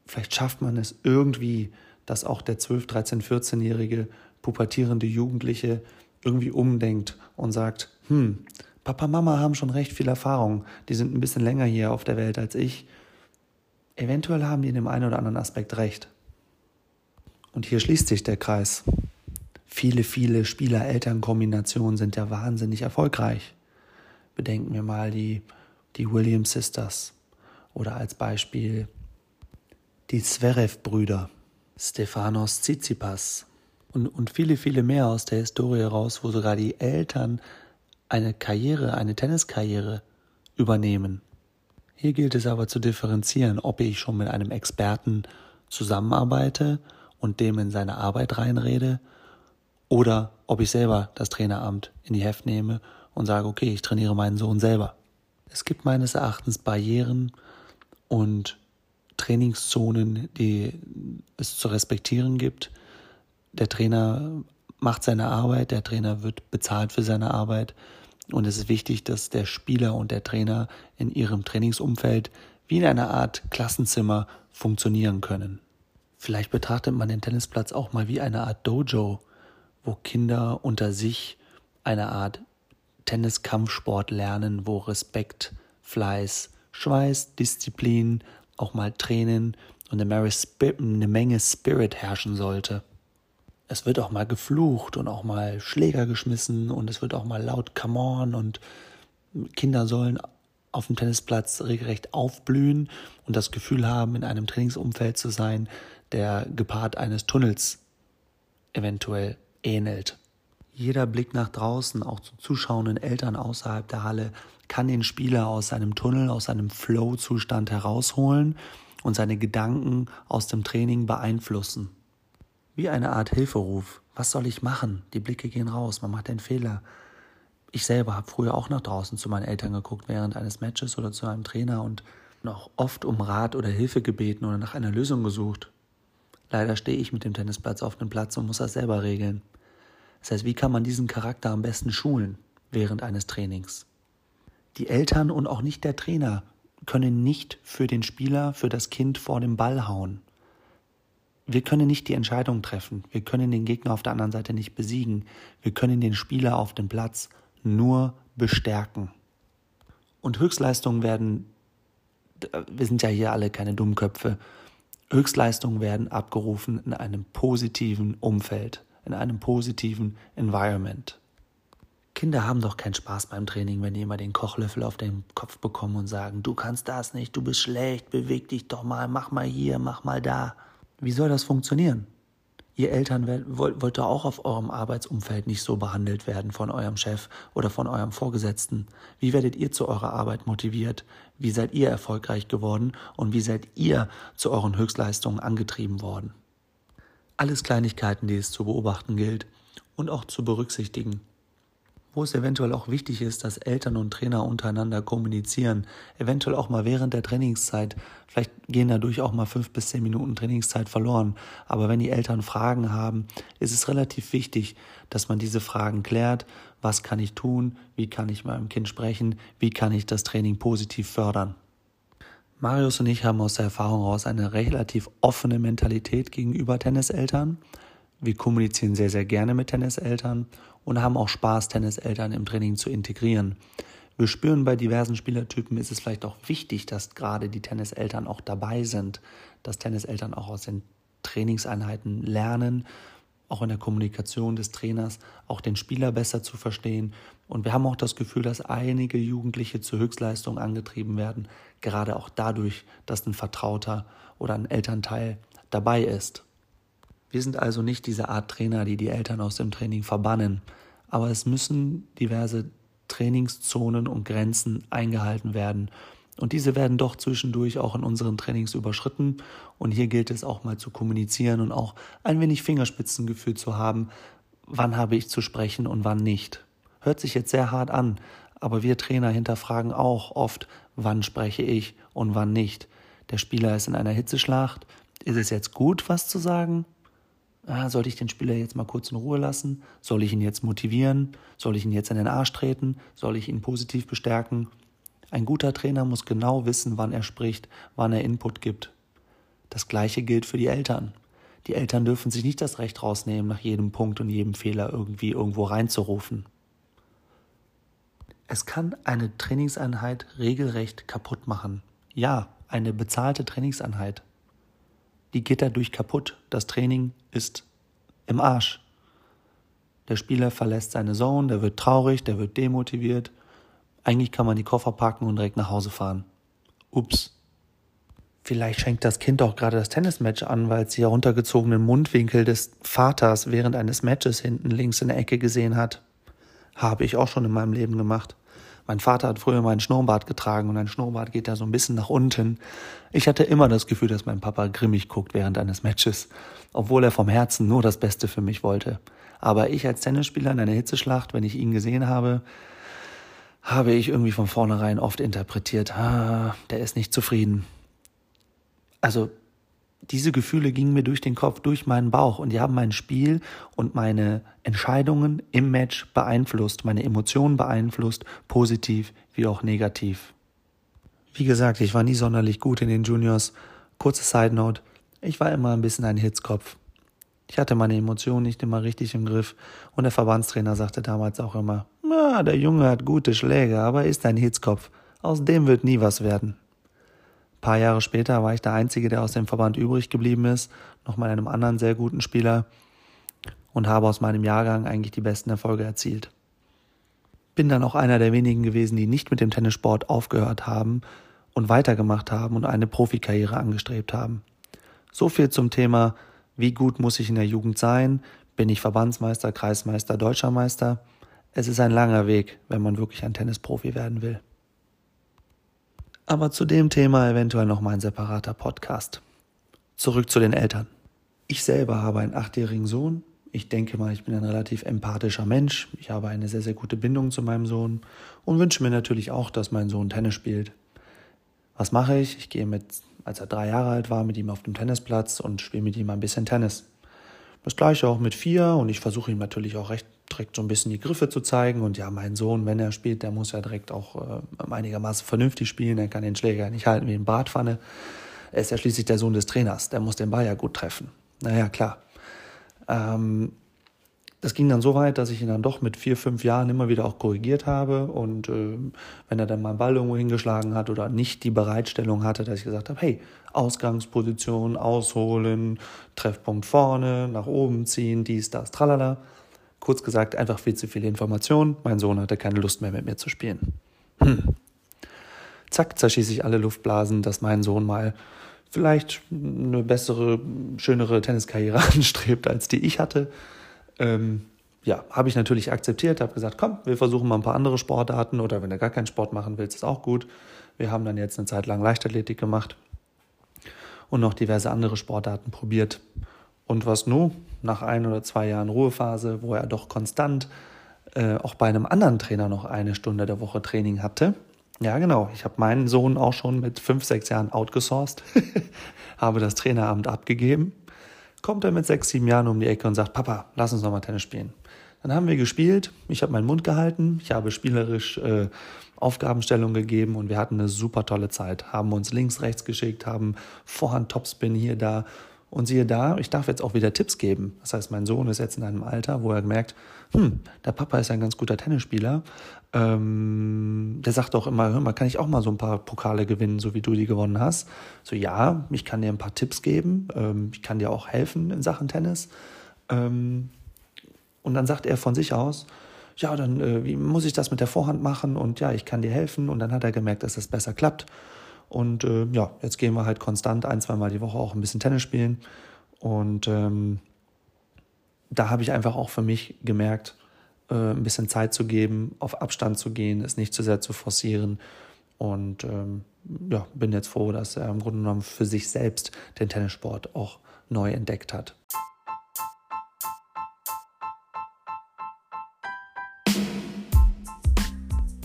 vielleicht schafft man es irgendwie, dass auch der 12, 13, 14-jährige pubertierende Jugendliche irgendwie umdenkt und sagt, hm, Papa, Mama haben schon recht viel Erfahrung, die sind ein bisschen länger hier auf der Welt als ich Eventuell haben die in dem einen oder anderen Aspekt recht. Und hier schließt sich der Kreis. Viele, viele Spieler-Eltern-Kombinationen sind ja wahnsinnig erfolgreich. Bedenken wir mal die, die Williams Sisters oder als Beispiel die Zverev-Brüder, Stefanos Tsitsipas und, und viele, viele mehr aus der Historie heraus, wo sogar die Eltern eine Karriere, eine Tenniskarriere übernehmen hier gilt es aber zu differenzieren, ob ich schon mit einem Experten zusammenarbeite und dem in seine Arbeit reinrede oder ob ich selber das Traineramt in die Heft nehme und sage, okay, ich trainiere meinen Sohn selber. Es gibt meines Erachtens Barrieren und Trainingszonen, die es zu respektieren gibt. Der Trainer macht seine Arbeit, der Trainer wird bezahlt für seine Arbeit. Und es ist wichtig, dass der Spieler und der Trainer in ihrem Trainingsumfeld wie in einer Art Klassenzimmer funktionieren können. Vielleicht betrachtet man den Tennisplatz auch mal wie eine Art Dojo, wo Kinder unter sich eine Art Tenniskampfsport lernen, wo Respekt, Fleiß, Schweiß, Disziplin, auch mal Tränen und eine Menge Spirit herrschen sollte es wird auch mal geflucht und auch mal Schläger geschmissen und es wird auch mal laut Come on und Kinder sollen auf dem Tennisplatz regelrecht aufblühen und das Gefühl haben, in einem Trainingsumfeld zu sein, der gepaart eines Tunnels eventuell ähnelt. Jeder Blick nach draußen, auch zu zuschauenden Eltern außerhalb der Halle, kann den Spieler aus seinem Tunnel, aus seinem Flow-Zustand herausholen und seine Gedanken aus dem Training beeinflussen. Wie eine Art Hilferuf. Was soll ich machen? Die Blicke gehen raus, man macht einen Fehler. Ich selber habe früher auch nach draußen zu meinen Eltern geguckt während eines Matches oder zu einem Trainer und noch oft um Rat oder Hilfe gebeten oder nach einer Lösung gesucht. Leider stehe ich mit dem Tennisplatz auf dem Platz und muss das selber regeln. Das heißt, wie kann man diesen Charakter am besten schulen während eines Trainings? Die Eltern und auch nicht der Trainer können nicht für den Spieler, für das Kind vor dem Ball hauen wir können nicht die Entscheidung treffen. Wir können den Gegner auf der anderen Seite nicht besiegen. Wir können den Spieler auf dem Platz nur bestärken. Und Höchstleistungen werden, wir sind ja hier alle keine Dummköpfe, Höchstleistungen werden abgerufen in einem positiven Umfeld, in einem positiven Environment. Kinder haben doch keinen Spaß beim Training, wenn die immer den Kochlöffel auf den Kopf bekommen und sagen, du kannst das nicht, du bist schlecht, beweg dich doch mal, mach mal hier, mach mal da. Wie soll das funktionieren? Ihr Eltern wollt, ihr auch auf eurem Arbeitsumfeld nicht so behandelt werden von eurem Chef oder von eurem Vorgesetzten. Wie werdet ihr zu eurer Arbeit motiviert? Wie seid ihr erfolgreich geworden? Und wie seid ihr zu euren Höchstleistungen angetrieben worden? Alles Kleinigkeiten, die es zu beobachten gilt und auch zu berücksichtigen wo es eventuell auch wichtig ist, dass Eltern und Trainer untereinander kommunizieren, eventuell auch mal während der Trainingszeit. Vielleicht gehen dadurch auch mal fünf bis zehn Minuten Trainingszeit verloren. Aber wenn die Eltern Fragen haben, ist es relativ wichtig, dass man diese Fragen klärt. Was kann ich tun? Wie kann ich meinem Kind sprechen? Wie kann ich das Training positiv fördern? Marius und ich haben aus der Erfahrung heraus eine relativ offene Mentalität gegenüber Tenniseltern. Wir kommunizieren sehr, sehr gerne mit Tenniseltern und haben auch Spaß, Tenniseltern im Training zu integrieren. Wir spüren bei diversen Spielertypen ist es vielleicht auch wichtig, dass gerade die Tenniseltern auch dabei sind, dass Tenniseltern auch aus den Trainingseinheiten lernen, auch in der Kommunikation des Trainers, auch den Spieler besser zu verstehen. Und wir haben auch das Gefühl, dass einige Jugendliche zur Höchstleistung angetrieben werden, gerade auch dadurch, dass ein Vertrauter oder ein Elternteil dabei ist. Wir sind also nicht diese Art Trainer, die die Eltern aus dem Training verbannen, aber es müssen diverse Trainingszonen und Grenzen eingehalten werden. Und diese werden doch zwischendurch auch in unseren Trainings überschritten. Und hier gilt es auch mal zu kommunizieren und auch ein wenig Fingerspitzengefühl zu haben, wann habe ich zu sprechen und wann nicht. Hört sich jetzt sehr hart an, aber wir Trainer hinterfragen auch oft, wann spreche ich und wann nicht. Der Spieler ist in einer Hitzeschlacht. Ist es jetzt gut, was zu sagen? Ah, sollte ich den Spieler jetzt mal kurz in Ruhe lassen? Soll ich ihn jetzt motivieren? Soll ich ihn jetzt in den Arsch treten? Soll ich ihn positiv bestärken? Ein guter Trainer muss genau wissen, wann er spricht, wann er Input gibt. Das gleiche gilt für die Eltern. Die Eltern dürfen sich nicht das Recht rausnehmen, nach jedem Punkt und jedem Fehler irgendwie irgendwo reinzurufen. Es kann eine Trainingseinheit regelrecht kaputt machen. Ja, eine bezahlte Trainingseinheit die geht dadurch kaputt. Das Training ist im Arsch. Der Spieler verlässt seine Zone, der wird traurig, der wird demotiviert. Eigentlich kann man die Koffer packen und direkt nach Hause fahren. Ups. Vielleicht schenkt das Kind auch gerade das Tennismatch an, weil es die heruntergezogenen Mundwinkel des Vaters während eines Matches hinten links in der Ecke gesehen hat. Habe ich auch schon in meinem Leben gemacht. Mein Vater hat früher meinen Schnurrbart getragen und ein Schnurrbart geht da so ein bisschen nach unten. Ich hatte immer das Gefühl, dass mein Papa grimmig guckt während eines Matches, obwohl er vom Herzen nur das Beste für mich wollte. Aber ich als Tennisspieler in einer Hitzeschlacht, wenn ich ihn gesehen habe, habe ich irgendwie von vornherein oft interpretiert, ah, der ist nicht zufrieden. Also diese Gefühle gingen mir durch den Kopf, durch meinen Bauch und die haben mein Spiel und meine Entscheidungen im Match beeinflusst, meine Emotionen beeinflusst, positiv wie auch negativ. Wie gesagt, ich war nie sonderlich gut in den Juniors. Kurze Side Note, ich war immer ein bisschen ein Hitzkopf. Ich hatte meine Emotionen nicht immer richtig im Griff und der Verbandstrainer sagte damals auch immer, na, der Junge hat gute Schläge, aber ist ein Hitzkopf. Aus dem wird nie was werden paar Jahre später war ich der Einzige, der aus dem Verband übrig geblieben ist, noch mal einem anderen sehr guten Spieler und habe aus meinem Jahrgang eigentlich die besten Erfolge erzielt. Bin dann auch einer der wenigen gewesen, die nicht mit dem Tennissport aufgehört haben und weitergemacht haben und eine Profikarriere angestrebt haben. So viel zum Thema, wie gut muss ich in der Jugend sein? Bin ich Verbandsmeister, Kreismeister, Deutscher Meister? Es ist ein langer Weg, wenn man wirklich ein Tennisprofi werden will. Aber zu dem Thema eventuell noch mal ein separater Podcast. Zurück zu den Eltern. Ich selber habe einen achtjährigen Sohn. Ich denke mal, ich bin ein relativ empathischer Mensch. Ich habe eine sehr, sehr gute Bindung zu meinem Sohn und wünsche mir natürlich auch, dass mein Sohn Tennis spielt. Was mache ich? Ich gehe mit, als er drei Jahre alt war, mit ihm auf dem Tennisplatz und spiele mit ihm ein bisschen Tennis. Das gleiche auch mit vier und ich versuche ihm natürlich auch recht direkt so ein bisschen die Griffe zu zeigen. Und ja, mein Sohn, wenn er spielt, der muss ja direkt auch äh, einigermaßen vernünftig spielen. Er kann den Schläger nicht halten wie eine Bratpfanne. Er ist ja schließlich der Sohn des Trainers. Der muss den Ball ja gut treffen. Naja, klar. Ähm, das ging dann so weit, dass ich ihn dann doch mit vier, fünf Jahren immer wieder auch korrigiert habe. Und äh, wenn er dann mal einen Ball irgendwo hingeschlagen hat oder nicht die Bereitstellung hatte, dass ich gesagt habe, hey, Ausgangsposition, ausholen, Treffpunkt vorne, nach oben ziehen, dies, das, tralala. Kurz gesagt, einfach viel zu viele Informationen. Mein Sohn hatte keine Lust mehr mit mir zu spielen. Hm. Zack, zerschieße ich alle Luftblasen, dass mein Sohn mal vielleicht eine bessere, schönere Tenniskarriere anstrebt, als die ich hatte. Ähm, ja, habe ich natürlich akzeptiert, habe gesagt, komm, wir versuchen mal ein paar andere Sportarten oder wenn du gar keinen Sport machen willst, ist auch gut. Wir haben dann jetzt eine Zeit lang Leichtathletik gemacht und noch diverse andere Sportarten probiert. Und was nun? Nach ein oder zwei Jahren Ruhephase, wo er doch konstant äh, auch bei einem anderen Trainer noch eine Stunde der Woche Training hatte. Ja, genau. Ich habe meinen Sohn auch schon mit fünf, sechs Jahren outgesourced, habe das Traineramt abgegeben. Kommt er mit sechs, sieben Jahren um die Ecke und sagt, Papa, lass uns nochmal Tennis spielen. Dann haben wir gespielt, ich habe meinen Mund gehalten, ich habe spielerisch äh, Aufgabenstellung gegeben und wir hatten eine super tolle Zeit. Haben uns links, rechts geschickt, haben Vorhand Topspin hier, da. Und siehe da, ich darf jetzt auch wieder Tipps geben. Das heißt, mein Sohn ist jetzt in einem Alter, wo er merkt, hm, der Papa ist ein ganz guter Tennisspieler. Ähm, der sagt auch immer, hör mal, kann ich auch mal so ein paar Pokale gewinnen, so wie du die gewonnen hast? So, ja, ich kann dir ein paar Tipps geben. Ähm, ich kann dir auch helfen in Sachen Tennis. Ähm, und dann sagt er von sich aus, ja, dann äh, wie muss ich das mit der Vorhand machen und ja, ich kann dir helfen. Und dann hat er gemerkt, dass das besser klappt. Und äh, ja, jetzt gehen wir halt konstant ein, zweimal die Woche auch ein bisschen Tennis spielen. Und ähm, da habe ich einfach auch für mich gemerkt, äh, ein bisschen Zeit zu geben, auf Abstand zu gehen, es nicht zu sehr zu forcieren. Und ähm, ja, bin jetzt froh, dass er im Grunde genommen für sich selbst den Tennissport auch neu entdeckt hat.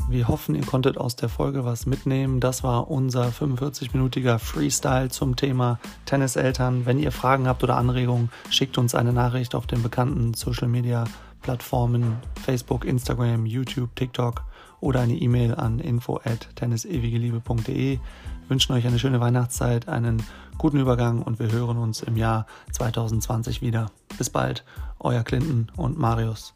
Wir hoffen, ihr konntet aus der Folge was mitnehmen. Das war unser 45-minütiger Freestyle zum Thema Tenniseltern. Wenn ihr Fragen habt oder Anregungen, schickt uns eine Nachricht auf den bekannten Social Media Plattformen Facebook, Instagram, YouTube, TikTok oder eine E-Mail an info at tennisewigeliebe.de. Wünschen euch eine schöne Weihnachtszeit, einen guten Übergang und wir hören uns im Jahr 2020 wieder. Bis bald, euer Clinton und Marius.